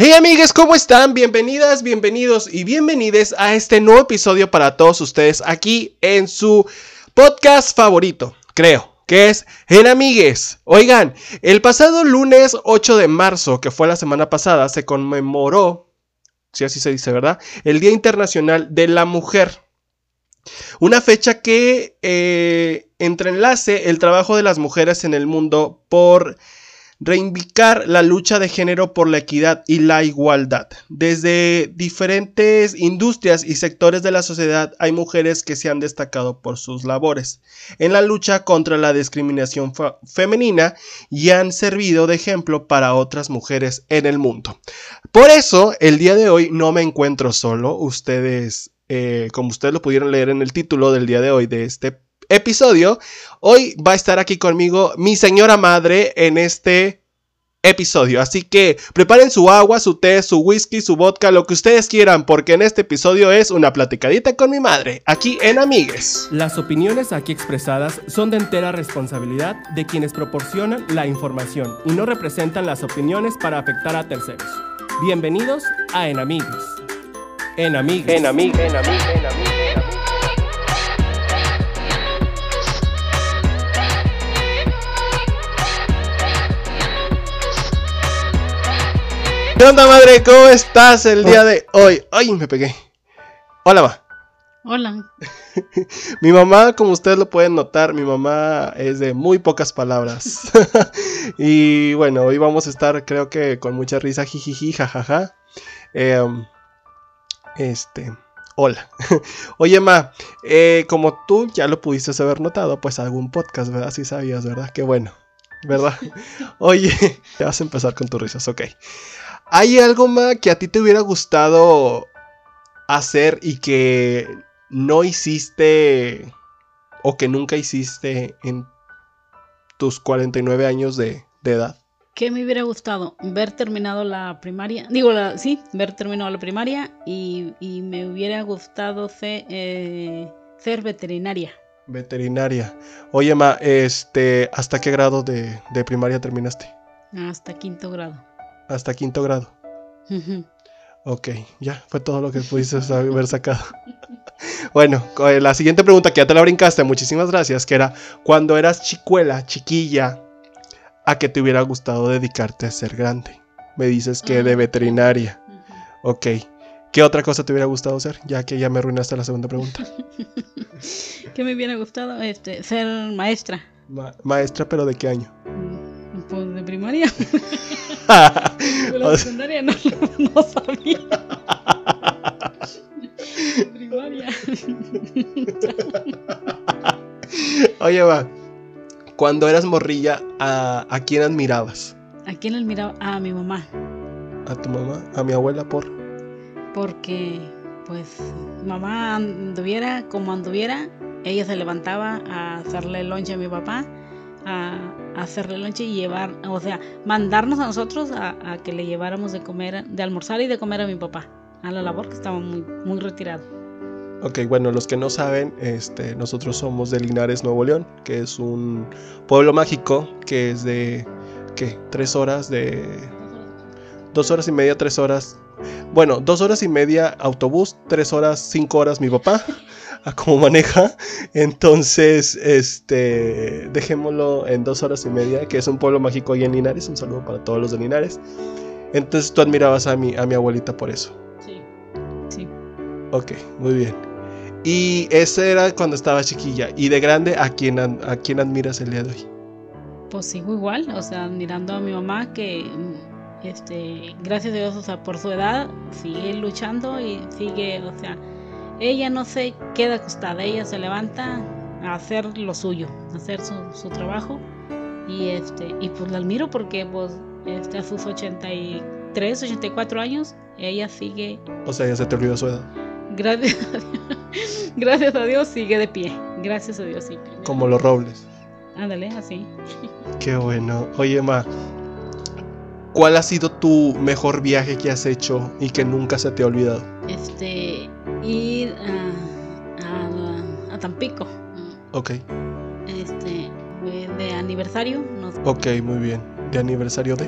Hey amigues, ¿cómo están? Bienvenidas, bienvenidos y bienvenides a este nuevo episodio para todos ustedes aquí en su podcast favorito, creo, que es En Amigues. Oigan, el pasado lunes 8 de marzo, que fue la semana pasada, se conmemoró, si así se dice, ¿verdad? El Día Internacional de la Mujer. Una fecha que eh, entrelace el trabajo de las mujeres en el mundo por reivindicar la lucha de género por la equidad y la igualdad. Desde diferentes industrias y sectores de la sociedad hay mujeres que se han destacado por sus labores en la lucha contra la discriminación femenina y han servido de ejemplo para otras mujeres en el mundo. Por eso, el día de hoy no me encuentro solo. Ustedes, eh, como ustedes lo pudieron leer en el título del día de hoy de este episodio. Hoy va a estar aquí conmigo mi señora madre en este episodio. Así que preparen su agua, su té, su whisky, su vodka, lo que ustedes quieran, porque en este episodio es una platicadita con mi madre, aquí en Amigues. Las opiniones aquí expresadas son de entera responsabilidad de quienes proporcionan la información y no representan las opiniones para afectar a terceros. Bienvenidos a En Amigues. En Amigues. En Amigues. En Amigues. En Amigues. ¿Qué onda, madre? ¿Cómo estás el día de hoy? Ay, me pegué. Hola, ma. Hola. mi mamá, como ustedes lo pueden notar, mi mamá es de muy pocas palabras. y bueno, hoy vamos a estar, creo que con mucha risa, jijiji, jajaja. Em, este. Hola. Oye, ma, eh, como tú ya lo pudiste haber notado, pues algún podcast, ¿verdad? Si sabías, ¿verdad? Qué bueno. ¿Verdad? Oye, ya vas a empezar con tus risas, ok. ¿Hay algo más que a ti te hubiera gustado hacer y que no hiciste o que nunca hiciste en tus 49 años de, edad? ¿Qué me hubiera gustado? Ver terminado la primaria. Digo, sí, ver terminado la primaria y, me hubiera gustado ser, eh, ser, veterinaria. Veterinaria. Oye, Ma, este, ¿hasta qué grado de primaria terminaste? Hasta quinto grado hasta quinto grado. Ok, ya fue todo lo que pudiste haber sacado. bueno, eh, la siguiente pregunta que ya te la brincaste, muchísimas gracias, que era, cuando eras chicuela, chiquilla, ¿a qué te hubiera gustado dedicarte a ser grande? Me dices que de ah, veterinaria. Ok, ¿qué otra cosa te hubiera gustado hacer? Ya que ya me arruinaste la segunda pregunta. ¿Qué me hubiera gustado? Este, ser maestra. maestra, pero ¿de qué año? Mm, pues de primaria. la secundaria no, no sabía. Primaria. Oye, va. Cuando eras morrilla, ¿a, ¿a quién admirabas? ¿A quién admiraba? A mi mamá. ¿A tu mamá? ¿A mi abuela por? Porque, pues, mamá anduviera como anduviera, ella se levantaba a hacerle lonche a mi papá a, hacerle lonche y llevar, o sea, mandarnos a nosotros a, que le lleváramos de comer, de almorzar y de comer a mi papá, a la labor que estaba muy, muy retirado. Ok, bueno, los que no saben, este, nosotros somos de Linares, Nuevo León, que es un pueblo mágico que es de, ¿qué? Tres horas de... Dos horas y media, tres horas. Bueno, dos horas y media autobús, tres horas, cinco horas mi papá. a cómo maneja. Entonces, este, dejémoslo en dos horas y media, que es un pueblo mágico ahí en Linares. Un saludo para todos los de Linares. Entonces tú admirabas a mi, a mi abuelita por eso. Sí, sí. Ok, muy bien. Y ese era cuando estaba chiquilla. Y de grande, ¿a quién, a quién admiras el día de hoy? Pues sigo igual, o sea, admirando a mi mamá que, este, gracias a Dios, o sea, por su edad, sigue luchando y sigue, o sea, ella no se queda acostada, ella se levanta a hacer lo suyo, a hacer su, trabajo. Y este, y pues la admiro porque pues este, a sus 83, 84 años, ella sigue. O sea, ya se te olvidó su edad. Gracias a Dios, gracias a Dios sigue de pie. Gracias a Dios sí. Como los robles. Ándale, así. Qué bueno. Oye, Ma, ¿cuál ha sido tu mejor viaje que has hecho y que nunca se te ha olvidado? Este, ir a, a, Tampico. Ok. Este, de aniversario. Ok, muy bien. ¿De aniversario de?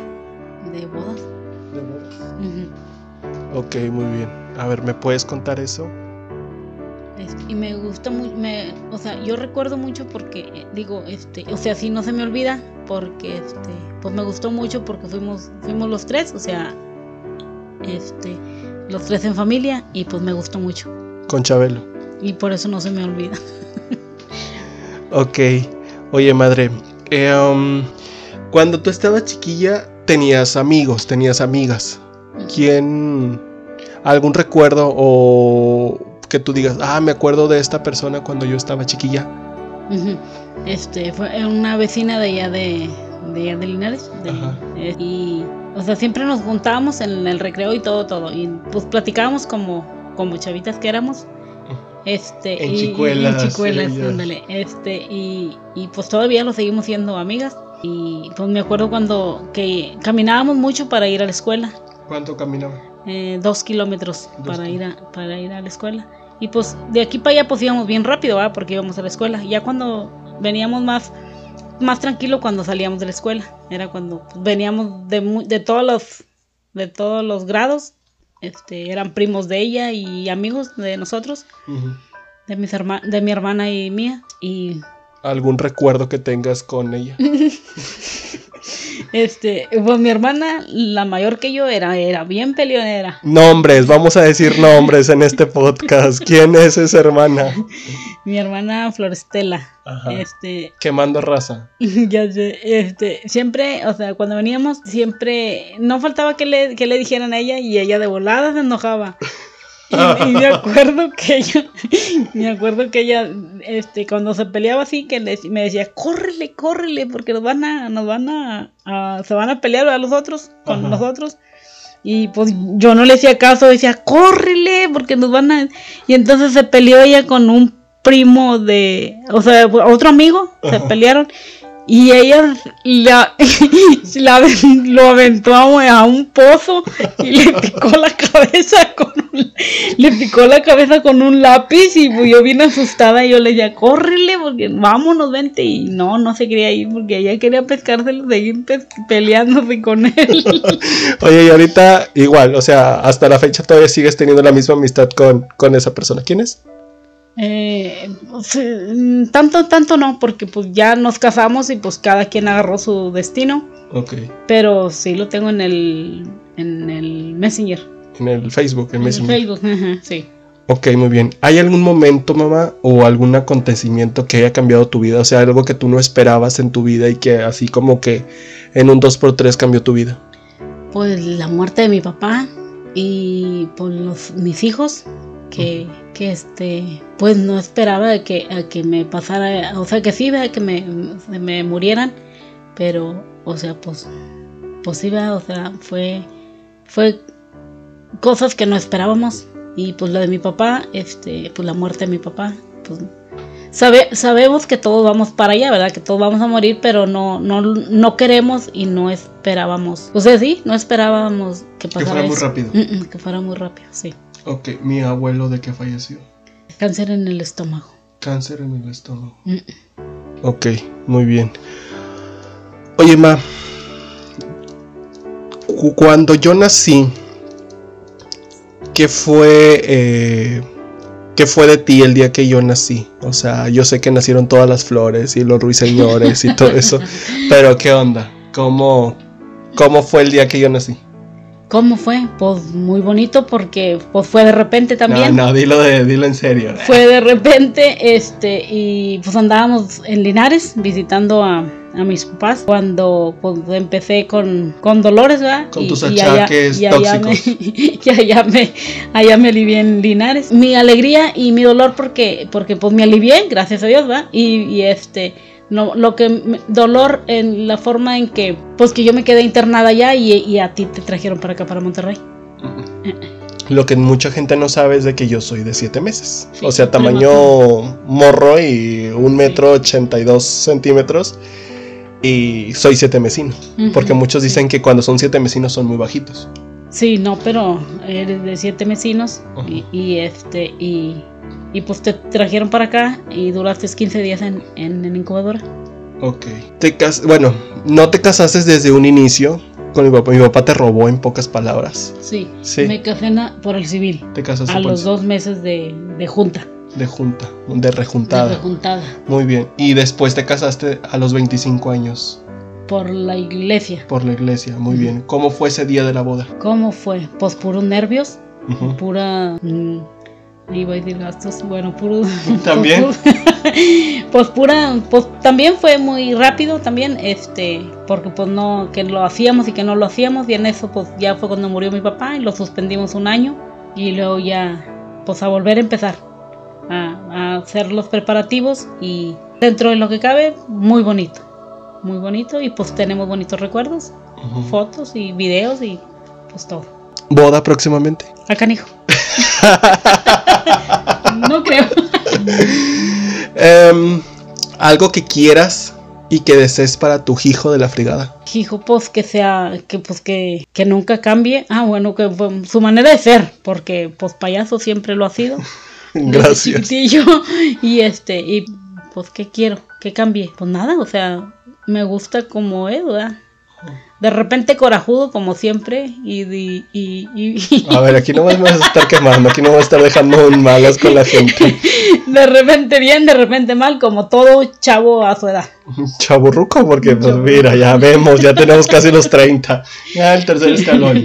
De bodas. De bodas. Ujú. Ok, muy bien. A ver, ¿me puedes contar eso? Y me gusta mucho, me, o sea, yo recuerdo mucho porque, eh, digo, este, o sea, sí no se me olvida, porque, este, pues me gustó mucho porque fuimos, fuimos los tres, o sea, este, los tres en familia, y pues me gustó mucho, Con Chabelo. y por eso no se me olvida. Ok. Oye, madre. eh, um, cuando tú estabas chiquilla, tenías amigos, tenías amigas. ¿Quién? ¿Algún recuerdo o que tú digas, ah, me acuerdo de esta persona cuando yo estaba chiquilla? Este, fue una vecina de allá de, de, allá de Linares, de- eh, y, o sea, siempre nos juntábamos en el recreo y todo, todo, y pues platicábamos como, como chavitas que éramos. Este, En y- y- chicuelas, en chicuelas, ándale, este, y, y pues todavía lo seguimos siendo amigas. Y pues me acuerdo cuando que caminábamos mucho para ir a la escuela, ¿Cuánto caminaba? eh, dos kilómetros Dos para ir, a, para ir a la escuela. Y pues de aquí para allá pues íbamos bien rápido, ¿va? Porque íbamos a la escuela. Ya cuando veníamos más, más tranquilo cuando salíamos de la escuela. Era cuando veníamos de, de todos los de todos los grados. Este, eran primos de ella y amigos de nosotros, de mis herma- de mi hermana y mía. Y ¿Algún recuerdo que tengas con ella? este, pues mi hermana, la mayor que yo, era, era bien peleonera. Nombres, vamos a decir nombres en este podcast. ¿Quién es esa hermana? Mi hermana Florestela. Ajá. Este, Quemando raza. Ya sé, este, siempre, o sea, cuando veníamos, siempre, no faltaba que le, que le dijeran a ella y ella de volada se enojaba. Y, y me acuerdo que ella, me acuerdo que ella, este, cuando se peleaba así, que le- me decía, córrele, córrele, porque nos van a, nos van a, a- se van a pelear a los otros, con Ajá. nosotros. Y pues yo no le hacía caso, decía, córrele, porque nos van a... Y entonces se peleó ella con un primo de, o sea, otro amigo, se pelearon. Y ella la, lo aventó a, un pozo y le picó la cabeza con un, le picó la cabeza con un lápiz y yo vine asustada y yo le decía, córrele porque vámonos, vente. Y no, no se quería ir porque ella quería pescárselo, seguir pes- peleándose con él. Oye, y ahorita igual, o sea, hasta la fecha todavía sigues teniendo la misma amistad con, con esa persona. ¿Quién es? Eh, pues, eh, tanto, tanto no, porque pues ya nos casamos y pues cada quien agarró su destino. Ok. Pero sí lo tengo en el, en el Messenger. En el Facebook, en En el. Facebook, ajá, sí. Ok, muy bien. ¿Hay algún momento, mamá, o algún acontecimiento que haya cambiado tu vida? O sea, algo que tú no esperabas en tu vida y que así como que en un 2x3 cambió tu vida. Pues la muerte de mi papá y pues los, mis hijos, que, que este, pues no esperaba a que, a que me pasara, o sea que sí, ¿verdad? que me, me murieran, pero, o sea, pues, pues sí, ¿verdad? o sea, fue, fue cosas que no esperábamos y pues lo de mi papá, este, pues la muerte de mi papá, pues Sabe, sabemos que todos vamos para allá, ¿verdad? Que todos vamos a morir, pero no, no, no queremos y no esperábamos. O sea, sí, no esperábamos que pasara fuera muy eso. rápido. Mm, mm, que fuera muy rápido, sí. Ok, mi abuelo de qué falleció. Cáncer en el estómago. Cáncer en el estómago. Mm. Ok, muy bien. Oye, ma. cu- Cuando yo nací, ¿qué fue, eh, ¿qué fue de ti el día que yo nací? O sea, yo sé que nacieron todas las flores y los ruiseñores y todo eso, pero ¿qué onda? ¿Cómo, ¿Cómo fue el día que yo nací? ¿Cómo fue? Pues muy bonito porque pues fue de repente también. No, no, dilo, de, dilo en serio. Fue de repente, este, y pues andábamos en Linares visitando a, a mis papás cuando pues empecé con, con dolores, ¿verdad? Con Y- tus y allá- achaques y allá me- y allá me, allá me alivié en Linares. Mi alegría y mi dolor porque, porque pues me alivié, gracias a Dios, ¿verdad? Y, y este, no, lo que, dolor en la forma en que, pues que yo me quedé internada allá y, y a ti te trajeron para acá, para Monterrey. Lo que mucha gente no sabe es de que yo soy de 7 meses. Sí, o sea, prematuro. tamaño morro y un metro 82 centímetros. Y soy siete mesino. Porque muchos dicen que cuando son siete mesinos son muy bajitos. Sí, no, pero eres de siete vecinos Ajá. y, y, este y, y pues te trajeron para acá y duraste 15 días en, en, en incubadora. Ok. Te cas bueno, no te casaste desde un inicio, Con mi papá. Mi papá te robó en pocas palabras. Sí. Sí. Me casé por el civil. Te casaste A los dos meses de, de junta. de junta, de rejuntada. De rejuntada. Muy bien. Y después te casaste a los 25 años Por la iglesia. por la iglesia. Muy bien. ¿Cómo fue ese día de la boda? ¿Cómo fue? Pues puros nervios. Pura. mm, iba a decir gastos. Bueno, puro. También. Pues pura. Pues también fue muy rápido también. Este. Porque pues no. Que lo hacíamos y que no lo hacíamos. Y en eso pues ya fue cuando murió mi papá. Y lo suspendimos un año. Y luego ya. Pues a volver a empezar. A, a hacer los preparativos. Y dentro de lo que cabe, muy bonito. Muy bonito. Y pues tenemos bonitos recuerdos. Fotos y videos y pues todo. ¿Boda próximamente? Al canijo. no creo. Em, algo que quieras y que desees para tu hijo de la frigada. Hijo, pues que sea, que pues que, que nunca cambie. Ah, bueno, que pues, su manera de ser, porque pues payaso siempre lo ha sido. Gracias. Y este, y pues que quiero, que cambie. Pues nada, o sea, me gusta como es, ¿verdad? De repente corajudo como siempre y, y, y, y- A ver, aquí no vas a estar quemando, aquí no vas a estar dejando en malas con la gente. de repente bien, de repente mal, como todo chavo a su edad. Chaburruco, porque pues mira, ya vemos, ya tenemos casi los 30. Ya el tercer escalón.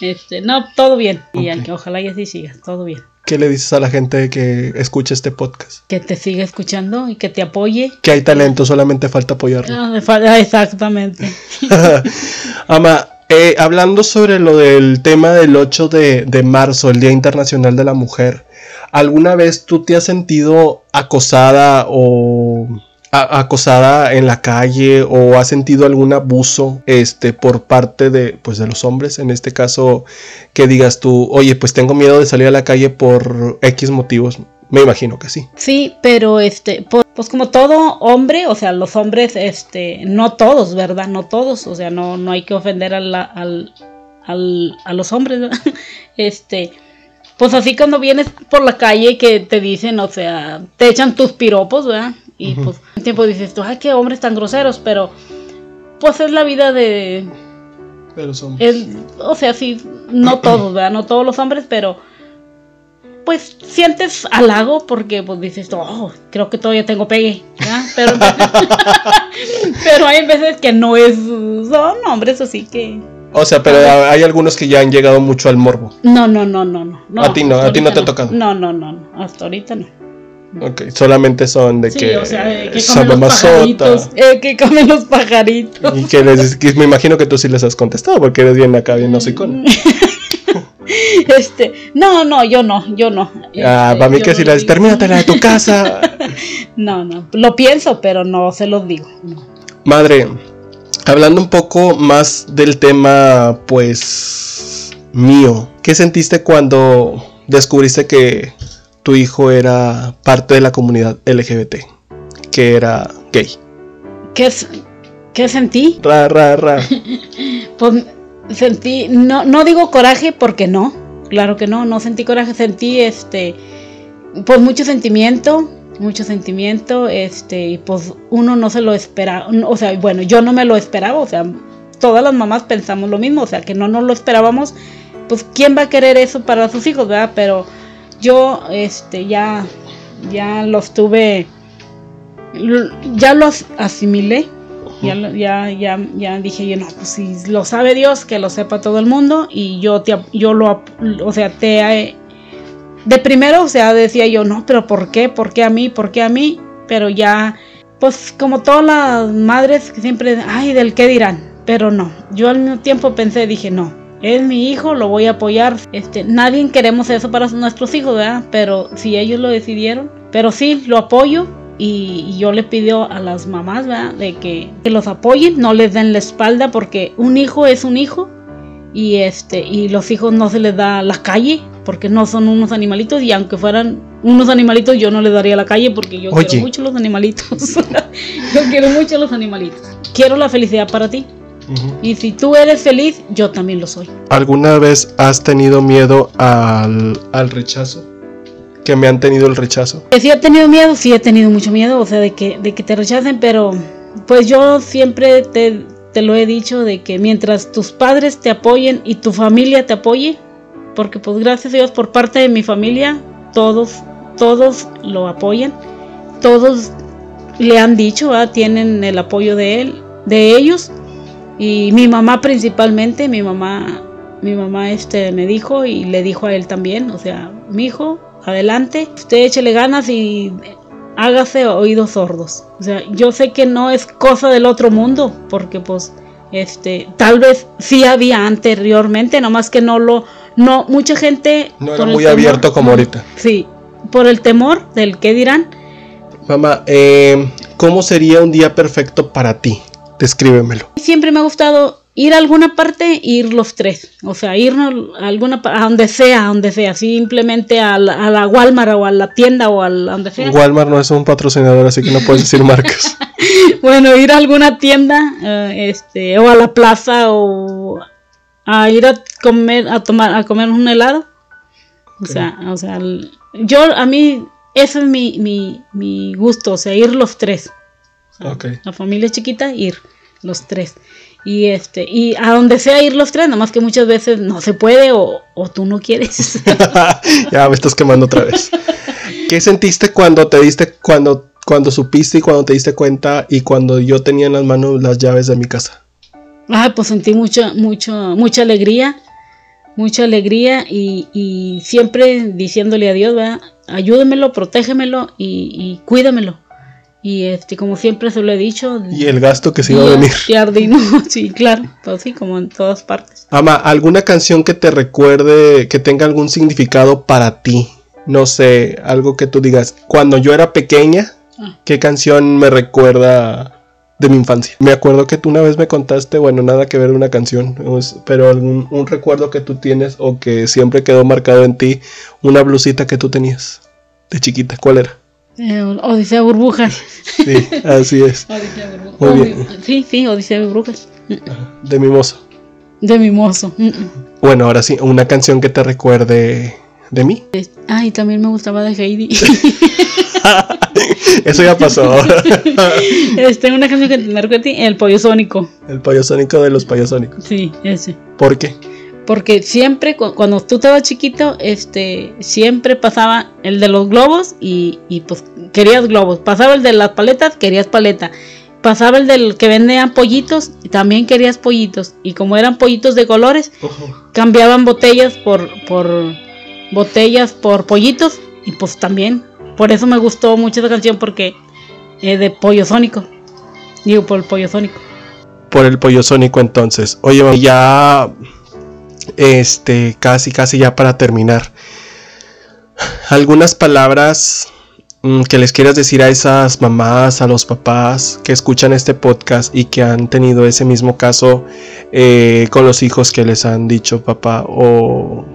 Este, no, todo bien. Y Ok. que ojalá y así siga, todo bien. ¿Qué le dices a la gente que escucha este podcast? Que te siga escuchando y que te apoye. Que hay talento, solamente falta apoyarlo. Ah, exactamente. Ama, eh, hablando sobre lo del tema del 8 de, de marzo, el Día Internacional de la Mujer, ¿alguna vez tú te has sentido acosada o acosada en la calle o has sentido algún abuso este por parte de pues de los hombres en este caso que digas tú oye pues tengo miedo de salir a la calle por X motivos me imagino que sí Sí, pero este, pues, pues como todo hombre, o sea, los hombres, este, no todos, ¿verdad? No todos, o sea, no, no hay que ofender a, al, al- a los hombres. Este, pues así cuando vienes por la calle que te dicen, o sea, te echan tus piropos, ¿verdad? Y pues un tiempo dices tú, ay, qué hombres tan groseros, pero pues es la vida de, los hombres es, o sea, sí, no todos, ¿verdad? No todos los hombres, pero pues sientes halago porque pues dices, oh, creo que todavía tengo pegue, ¿verdad? Pero, pero hay veces que no es, son hombres así que... o sea pero hay algunos que ya han llegado mucho al morbo No, no, no, no, no. A ti no, a ti no te ha tocado. No, no, no, no, hasta ahorita no. Ok, solamente son de Sí, que o sea, eh, que son comen los pajaritos, eh, que comen los pajaritos. Y que les que me imagino que tú sí les has contestado porque eres bien acá, bien hocicón. Este, no, no, yo no, yo no. Ah, Este, para mí que no si les digo. termínatela de tu casa. No, no, lo pienso, pero no se los digo. no. Madre, hablando un poco más del tema, pues mío, ¿qué sentiste cuando descubriste que tu hijo era parte de la comunidad LGBT? Que era gay. ¿Qué, es- qué sentí? Ra, ra, ra. Pues sentí, no, no digo coraje porque no, claro que no, no sentí coraje, sentí este, pues mucho sentimiento, mucho sentimiento, este, y pues uno no se lo esperaba, o sea, bueno, yo no me lo esperaba, o sea, todas las mamás pensamos lo mismo, o sea, que no nos lo esperábamos, pues quién va a querer eso para sus hijos, ¿verdad? Pero yo, este, ya, ya los tuve, ya los asimilé, ya, ya, ya, ya dije yo, no, pues si lo sabe Dios, que lo sepa todo el mundo y yo, te, yo lo, o sea, te, eh, de primero, o sea, decía yo, no, pero ¿por qué? ¿Por qué a mí? ¿Por qué a mí? Pero ya, pues como todas las madres que siempre, ay, del qué dirán, pero no, yo al mismo tiempo pensé, dije, no, es mi hijo, lo voy a apoyar, este, nadie queremos eso para nuestros hijos, ¿verdad? Pero si ellos lo decidieron, pero sí, lo apoyo y, y yo le pido a las mamás, ¿verdad? De que, que los apoyen, no les den la espalda porque un hijo es un hijo y este y los hijos no se les da la calle porque no son unos animalitos y aunque fueran unos animalitos yo no les daría la calle porque yo Oye. quiero mucho los animalitos. yo quiero mucho los animalitos. Quiero la felicidad para ti Ujú. y si tú eres feliz, yo también lo soy. ¿Alguna vez has tenido miedo al, al rechazo? Que me han tenido el rechazo. Que sí he tenido miedo, sí he tenido mucho miedo, o sea, de que, de que te rechacen, pero pues yo siempre te, te lo he dicho, de que mientras tus padres te apoyen y tu familia te apoye, porque pues gracias a Dios por parte de mi familia, todos, todos lo apoyan, todos le han dicho, tienen el apoyo de él, de ellos, y mi mamá principalmente, mi mamá, mi mamá este me dijo y le dijo a él también, o sea, mi hijo, adelante, usted échele ganas y hágase oídos sordos. O sea, yo sé que no es cosa del otro mundo, porque pues, este, tal vez sí había anteriormente, nomás que no lo, no, mucha gente... No era muy abierto como ahorita. Sí, por el temor del qué dirán. Mamá, eh, ¿cómo sería un día perfecto para ti? Descríbemelo. Siempre me ha gustado ir a alguna parte, ir los tres. O sea, irnos a alguna a donde sea, a donde sea. Simplemente a la, a la Walmart o a la tienda o a, donde sea. Walmart no es un patrocinador, así que no puedes decir marcas. bueno, ir a alguna tienda, eh, este, o a la plaza, o a ir a comer, a tomar, a comer un helado. O sea, o sea, yo a mí ese es mi, mi, mi gusto, o sea, ir los tres. La familia chiquita, ir los tres. Y este, y a donde sea ir los tres, nada más que muchas veces no se puede o, tú no quieres. ya me estás quemando otra vez. ¿Qué sentiste cuando te diste, cuando, cuando supiste y cuando te diste cuenta y cuando yo tenía en las manos las llaves de mi casa? Ah, pues sentí mucha, mucho, mucha alegría, mucha alegría y, y siempre diciéndole a Dios, ¿verdad? ayúdemelo, protégemelo y, y cuídamelo. Y este, como siempre se lo he dicho. Y el gasto que se iba a venir. sí, claro, pues sí, como en todas partes. Ama, ¿alguna canción que te recuerde, que tenga algún significado para ti? No sé, algo que tú digas, cuando yo era pequeña, ah. ¿qué canción me recuerda de mi infancia? Me acuerdo que tú una vez me contaste, bueno, nada que ver una canción, pero algún un recuerdo que tú tienes o que siempre quedó marcado en ti, una blusita que tú tenías de chiquita, ¿cuál era? Eh, Odisea Burbujas. Sí, así es. Odisea Burbujas. Muy bien. Sí, sí, Odisea Burbujas. De Mimoso. De Mimoso. Bueno, ahora sí, una canción que te recuerde de mí. Ay, también me gustaba de Heidi. Eso ya pasó. este, una canción que me recuerde El Pollo Sónico. El Pollo Sónico de los Payasónicos. Sí, ese. ¿Por qué? Porque siempre cuando tú estabas chiquito, este, siempre pasaba el de los globos y, pues querías globos, pasaba el de las paletas, querías paleta, pasaba el del que vendían pollitos, y también querías pollitos. Y como eran pollitos de colores, cambiaban botellas por, por botellas por pollitos. Y pues también, por eso me gustó mucho esa canción porque es de pollo sónico, digo por el pollo sónico. Por el pollo sónico entonces, oye, ya este, casi, casi ya para terminar. Algunas palabras mm, que les quieras decir a esas mamás, a los papás que escuchan este podcast y que han tenido ese mismo caso eh, con los hijos que les han dicho papá o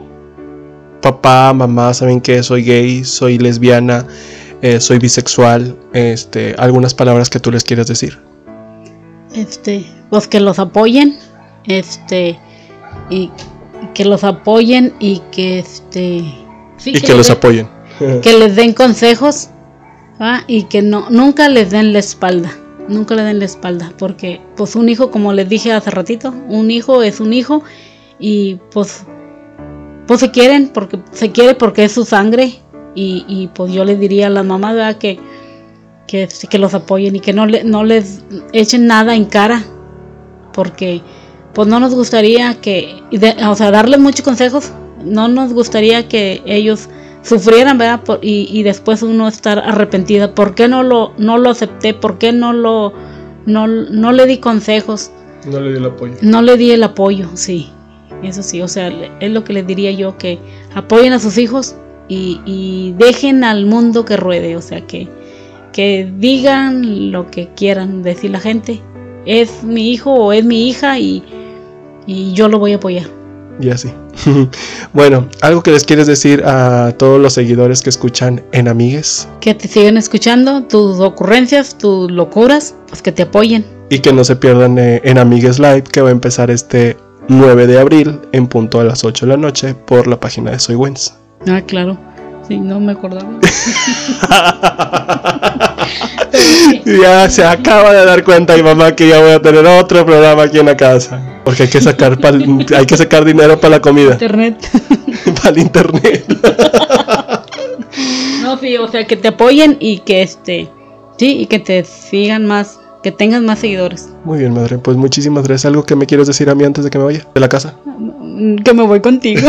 papá, mamá, saben que soy gay, soy lesbiana, eh, soy bisexual, este, algunas palabras que tú les quieras decir. Este, pues que los apoyen, este, y que los apoyen y que este y que, los apoyen. que les den consejos y que no nunca les den la espalda nunca le den la espalda porque pues un hijo como les dije hace ratito un hijo es un hijo y pues pues se quieren porque se quiere porque es su sangre y, pues yo les diría a la mamá que que, que los apoyen y que no, le, no les echen nada en cara porque pues no nos gustaría que, o sea, darles muchos consejos, no nos gustaría que ellos sufrieran, ¿verdad? y, después uno estar arrepentida. ¿Por qué no lo, no lo acepté? ¿Por qué no lo, no, no le di consejos? No le di el apoyo. No le di el apoyo, sí. Eso sí, o sea, es lo que les diría yo, que apoyen a sus hijos y, y dejen al mundo que ruede, o sea, que, que digan lo que quieran decir la gente. Es mi hijo o es mi hija y y yo lo voy a apoyar. Y así. bueno, algo que les quieres decir a todos los seguidores que escuchan en Amigues. Que te sigan escuchando, tus ocurrencias, tus locuras, pues que te apoyen. Y que no se pierdan eh, en Amigues Live, que va a empezar este 9 de abril en punto a las 8 de la noche por la página de Soy Wens. Ah, claro. Sí, no me acordaba. ya se acaba de dar cuenta mi mamá que ya voy a tener otro programa aquí en la casa. Porque hay que sacar, hay que sacar dinero para la comida, Internet. para el internet. No, sí, o sea, que te apoyen y que este, sí, y que te sigan más, que tengas más seguidores. Muy bien, madre. Pues muchísimas gracias. ¿Algo que me quieres decir a mí antes de que me vaya de la casa? Mm, Que me voy contigo.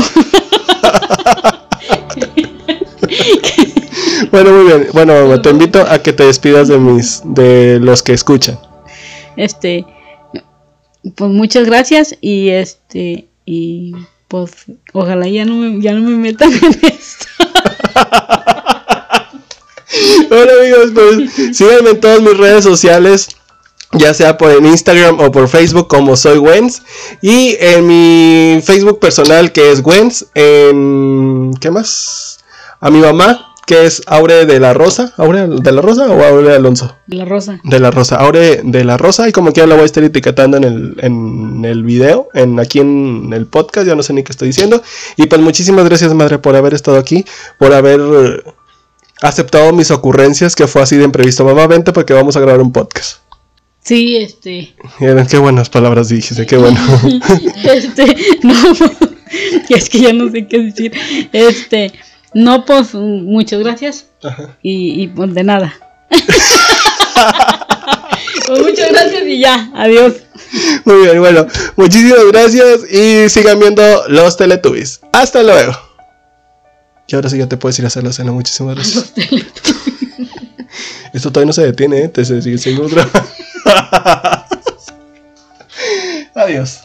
Bueno, muy bien. Bueno, te invito a que te despidas de mis, de los que escuchan. Este, pues muchas gracias y este, y pues ojalá ya no me, ya no me metan en esto. Bueno amigos, pues síganme en todas mis redes sociales, ya sea por en Instagram o por Facebook como soy Wens. Y en mi Facebook personal que es Wens, en... ¿Qué más? A mi mamá que es Aure de la Rosa. ¿Aure de la Rosa o Aure Alonso? De la rosa. De la Rosa, Aure de la Rosa. Y como quiera la voy a estar etiquetando en el, en el video, en, aquí en el podcast, ya no sé ni qué estoy diciendo. Y pues muchísimas gracias madre por haber estado aquí, por haber... eh, aceptado mis ocurrencias, que fue así de imprevisto. Mamá, vente porque vamos a grabar un podcast. Sí, este, Miren, qué buenas palabras dijiste, qué bueno. este, no, es que ya no sé qué decir. Este, no, pues muchas gracias Ajá. y, y pues de nada. pues muchas gracias y ya, adiós. Muy bien, bueno, muchísimas gracias y sigan viendo los Teletubbies. Hasta luego. Y ahora sí ya te puedes ir a hacer la cena, muchísimas gracias. Esto todavía no se detiene, ¿eh? te sigue grabando. Adiós.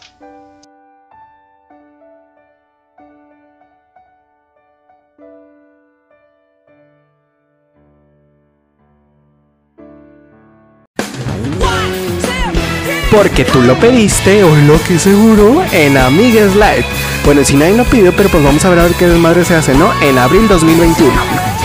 Porque tú lo pediste, o lo que seguro, en Amigues Live. Bueno, si nadie lo pidió, pero pues vamos a ver a ver qué desmadre se hace, ¿no? En abril 2021.